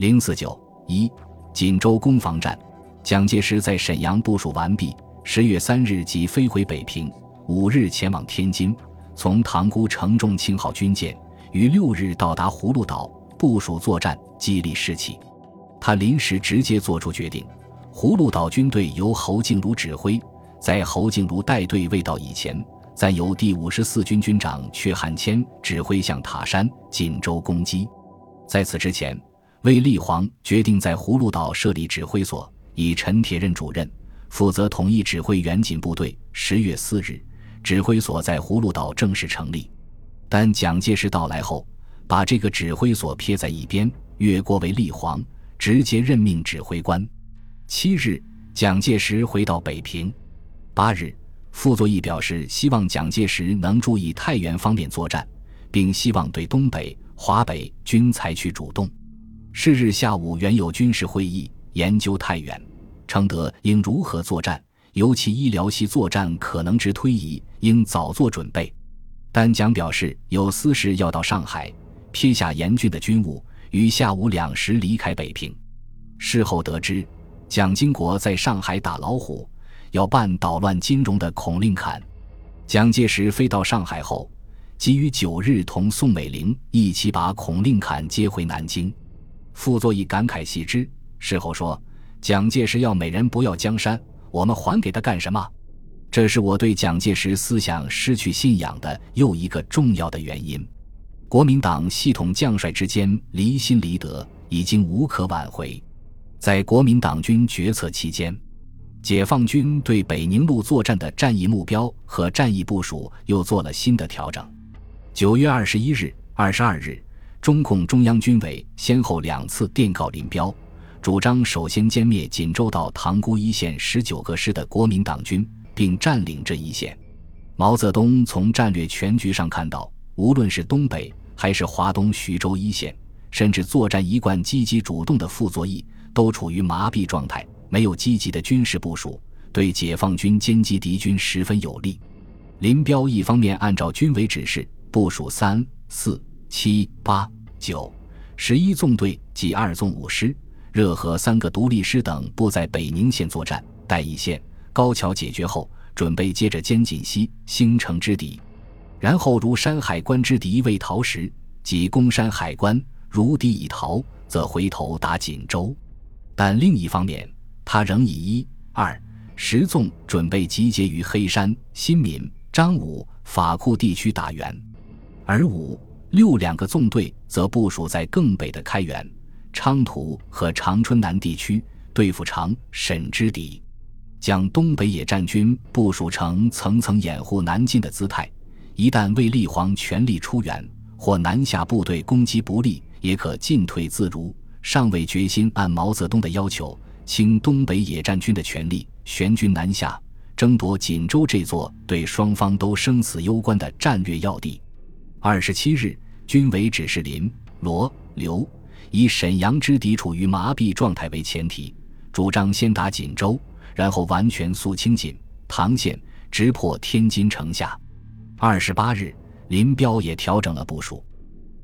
零四九一，锦州攻防战，蒋介石在沈阳部署完毕，十月三日即飞回北平，五日前往天津，从塘沽乘重庆号军舰，于六日到达葫芦岛部署作战，激励士气。他临时直接作出决定，葫芦岛军队由侯静茹指挥，在侯静茹带队未到以前，暂由第五十四军军长阙汉骞指挥向塔山、锦州攻击。在此之前。卫立煌决定在葫芦岛设立指挥所，以陈铁任主任负责统一指挥远景部队。十月四日，指挥所在葫芦岛正式成立。但蒋介石到来后，把这个指挥所撇在一边，越过卫立煌，直接任命指挥官。七日，蒋介石回到北平。八日，傅作义表示希望蒋介石能注意太原方面作战，并希望对东北、华北均采取主动。是日下午，原有军事会议研究太原，承德应如何作战，尤其医疗系作战可能之推移，应早做准备。但蒋表示有私事要到上海，撇下严峻的军务，于下午两时离开北平。事后得知，蒋经国在上海打老虎，要办捣乱金融的孔令侃。蒋介石飞到上海后，即于九日同宋美龄一起把孔令侃接回南京。傅作义感慨系之，事后说：“蒋介石要美人不要江山，我们还给他干什么？”这是我对蒋介石思想失去信仰的又一个重要的原因。国民党系统将帅之间离心离德已经无可挽回。在国民党军决策期间，解放军对北宁路作战的战役目标和战役部署又做了新的调整。九月二十一日、二十二日。中共中央军委先后两次电告林彪，主张首先歼灭锦州到塘沽一线十九个师的国民党军，并占领这一线。毛泽东从战略全局上看到，无论是东北还是华东徐州一线，甚至作战一贯积极主动的傅作义，都处于麻痹状态，没有积极的军事部署，对解放军歼击敌军十分有利。林彪一方面按照军委指示部署三四。七八九十一纵队及二纵五师、热河三个独立师等布在北宁线作战，待一线高桥解决后，准备接着歼锦西、兴城之敌。然后如山海关之敌未逃时，即攻山海关，如敌已逃，则回头打锦州。但另一方面，他仍以一二十纵准备集结于黑山、新民、张武、法库地区打援，而五。六两个纵队则部署在更北的开原、昌图和长春南地区，对付长沈之敌，将东北野战军部署成层层掩护南进的姿态。一旦卫立煌全力出援，或南下部队攻击不利，也可进退自如。尚未决心按毛泽东的要求倾东北野战军的全力，旋军南下，争夺锦州这座对双方都生死攸关的战略要地。二十七日，军委指示林、罗、刘以沈阳之敌处于麻痹状态为前提，主张先打锦州，然后完全肃清锦、唐县，直破天津城下。二十八日，林彪也调整了部署，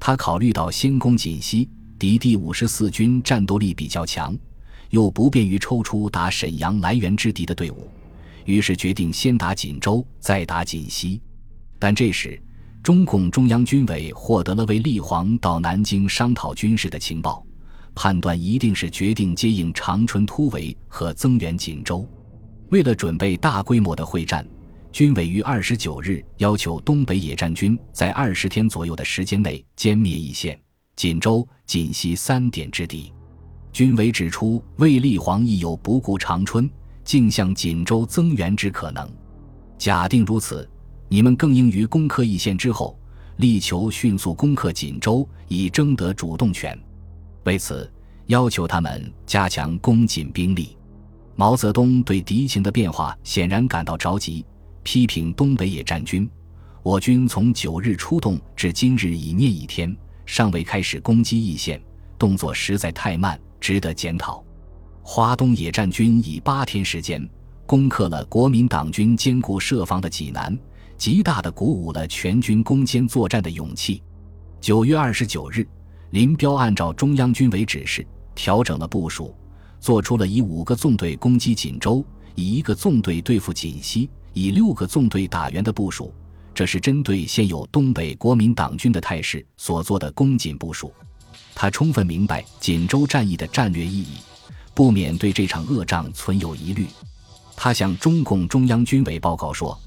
他考虑到先攻锦西，敌第五十四军战斗力比较强，又不便于抽出打沈阳来源之敌的队伍，于是决定先打锦州，再打锦西。但这时。中共中央军委获得了为立煌到南京商讨军事的情报，判断一定是决定接应长春突围和增援锦州。为了准备大规模的会战，军委于二十九日要求东北野战军在二十天左右的时间内歼灭一线锦州、锦西三点之敌。军委指出，卫立煌亦有不顾长春，竟向锦州增援之可能。假定如此。你们更应于攻克一线之后，力求迅速攻克锦州，以争得主动权。为此，要求他们加强攻锦兵力。毛泽东对敌情的变化显然感到着急，批评东北野战军：我军从九日出动至今日已灭一天，尚未开始攻击一线，动作实在太慢，值得检讨。华东野战军以八天时间攻克了国民党军坚固设防的济南。极大的鼓舞了全军攻坚作战的勇气。九月二十九日，林彪按照中央军委指示，调整了部署，做出了以五个纵队攻击锦州，以一个纵队对付锦西，以六个纵队打援的部署。这是针对现有东北国民党军的态势所做的攻锦部署。他充分明白锦州战役的战略意义，不免对这场恶仗存有疑虑。他向中共中央军委报告说：“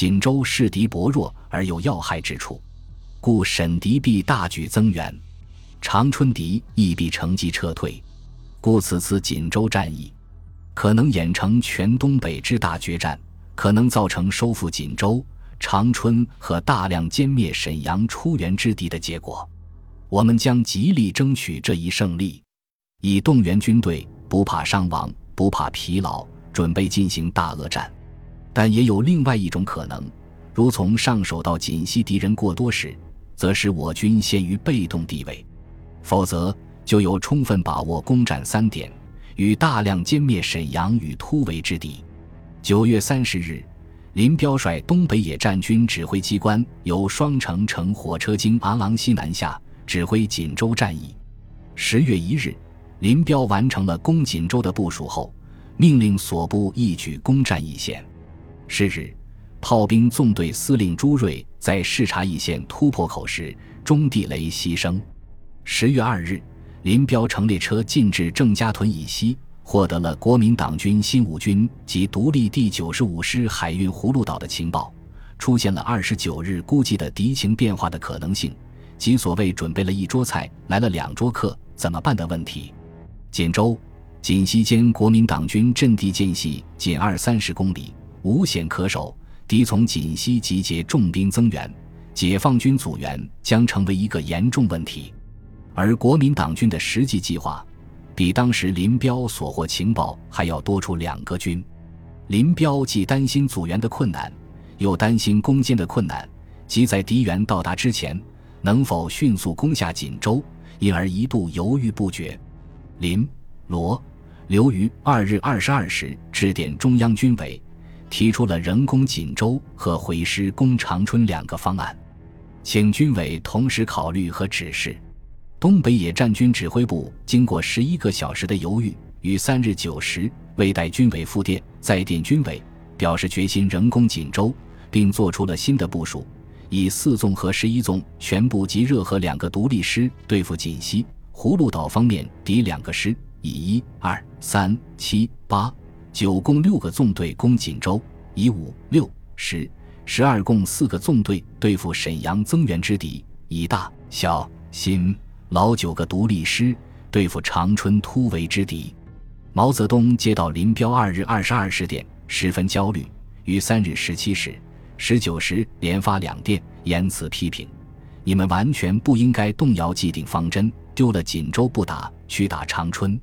锦州势敌薄弱而有要害之处，故沈敌必大举增援，长春敌亦必乘机撤退，故此次锦州战役可能演成全东北之大决战，可能造成收复锦州。”长春和大量歼灭沈阳出援之敌的结果，我们将极力争取这一胜利，以动员军队，不怕伤亡，不怕疲劳，准备进行大恶战。但也有另外一种可能，如从上手到锦西敌人过多时，则使我军陷于被动地位；否则，就有充分把握攻占三点，与大量歼灭沈阳与突围之敌。九月三十日。林彪率东北野战军指挥机关由双城乘火车经阿郎西南下，指挥锦州战役。十月一日，林彪完成了攻锦州的部署后，命令所部一举攻占一线。是日，炮兵纵队司令朱瑞在视察一线突破口时中地雷牺牲。十月二日，林彪乘列车进至郑家屯以西。获得了国民党军新五军及独立第九十五师海运葫芦岛的情报，出现了二十九日估计的敌情变化的可能性，即所谓准备了一桌菜来了两桌客怎么办的问题。锦州、锦西间国民党军阵地间隙仅二三十公里，无险可守，敌从锦西集结重兵增援，解放军组员将成为一个严重问题，而国民党军的实际计划。比当时林彪所获情报还要多出两个军，林彪既担心组员的困难，又担心攻坚的困难，即在敌援到达之前能否迅速攻下锦州，因而一度犹豫不决。林、罗、刘于二日二十二时致电中央军委，提出了人攻锦州和回师攻长春两个方案，请军委同时考虑和指示。东北野战军指挥部经过十一个小时的犹豫，于三日九时未待军委复电，再电军委，表示决心人攻锦州，并做出了新的部署，以四纵和十一纵全部及热河两个独立师对付锦西、葫芦岛方面敌两个师，以一、二、三、七、八、九共六个纵队攻锦州，以五、六、十、十二共四个纵队对付沈阳增援之敌，以大、小、新。老九个独立师对付长春突围之敌，毛泽东接到林彪二日二十二时电，十分焦虑，于三日十七时、十九时连发两电，言辞批评：你们完全不应该动摇既定方针，丢了锦州不打，去打长春。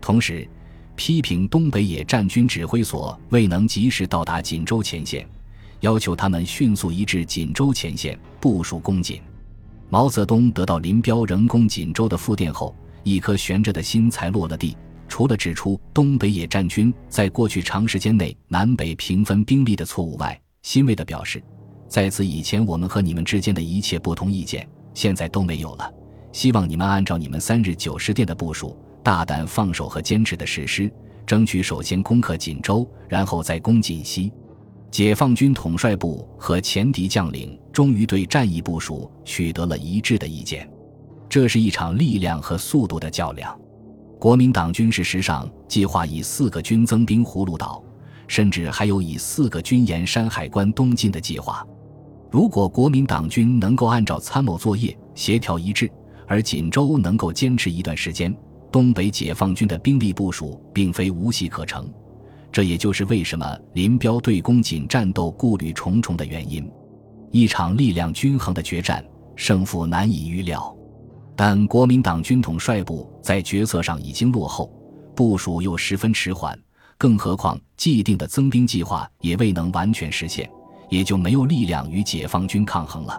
同时，批评东北野战军指挥所未能及时到达锦州前线，要求他们迅速移至锦州前线部署攻锦。毛泽东得到林彪仍攻锦州的复电后，一颗悬着的心才落了地。除了指出东北野战军在过去长时间内南北平分兵力的错误外，欣慰地表示，在此以前我们和你们之间的一切不同意见，现在都没有了。希望你们按照你们三日九时电的部署，大胆放手和坚持的实施，争取首先攻克锦州，然后再攻锦西。解放军统帅部和前敌将领终于对战役部署取得了一致的意见，这是一场力量和速度的较量。国民党军事实上计划以四个军增兵葫芦岛，甚至还有以四个军沿山海关东进的计划。如果国民党军能够按照参谋作业协调一致，而锦州能够坚持一段时间，东北解放军的兵力部署并非无戏可成。这也就是为什么林彪对攻锦战斗顾虑重重的原因。一场力量均衡的决战，胜负难以预料。但国民党军统帅部在决策上已经落后，部署又十分迟缓，更何况既定的增兵计划也未能完全实现，也就没有力量与解放军抗衡了。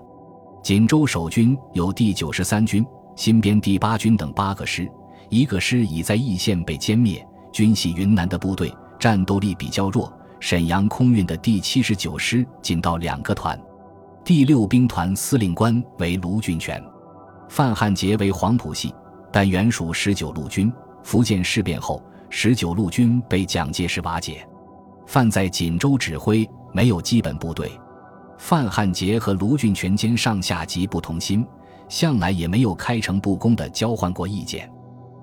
锦州守军有第九十三军、新编第八军等八个师，一个师已在义县被歼灭，军系云南的部队。战斗力比较弱，沈阳空运的第七十九师仅到两个团，第六兵团司令官为卢俊全，范汉杰为黄埔系，但原属十九路军。福建事变后，十九路军被蒋介石瓦解，范在锦州指挥，没有基本部队。范汉杰和卢俊全间上下级不同心，向来也没有开诚布公地交换过意见。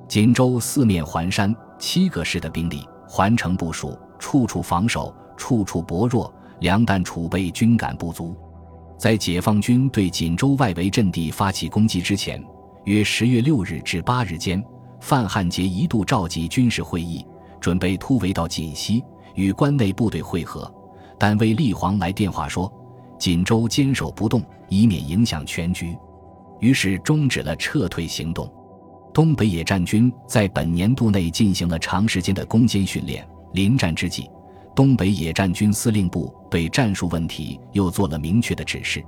锦州四面环山，七个师的兵力环城部署，处处防守，处处薄弱，粮弹储备均感不足。在解放军对锦州外围阵地发起攻击之前，约十月六日至八日间，范汉杰一度召集军事会议，准备突围到锦西与关内部队会合，但卫立煌来电话说，锦州坚守不动，以免影响全局，于是终止了撤退行动。东北野战军在本年度内进行了长时间的攻坚训练。临战之际，东北野战军司令部对战术问题又做了明确的指示，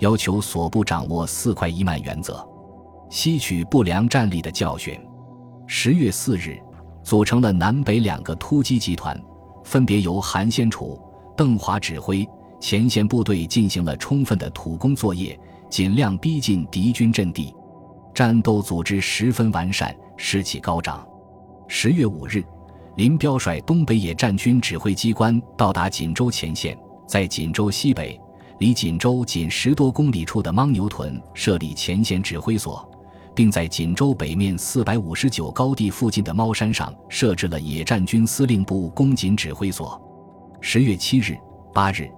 要求所部掌握“四快一慢”原则，吸取不良战例的教训。十月四日，组成了南北两个突击集团，分别由韩先楚、邓华指挥，前线部队进行了充分的土攻作业，尽量逼近敌军阵地。战斗组织十分完善，士气高涨。十月五日，林彪率东北野战军指挥机关到达锦州前线，在锦州西北，离锦州仅十多公里处的牦牛屯设立前线指挥所，并在锦州北面四百五十九高地附近的猫山上设置了野战军司令部攻锦指挥所。十月七日、八日。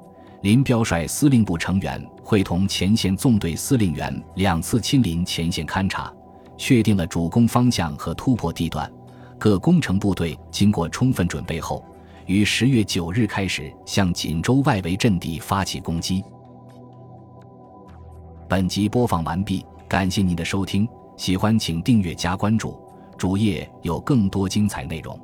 林彪率司令部成员会同前线纵队司令员两次亲临前线勘察，确定了主攻方向和突破地段。各工程部队经过充分准备后，于十月九日开始向锦州外围阵地发起攻击。本集播放完毕，感谢您的收听，喜欢请订阅加关注，主页有更多精彩内容。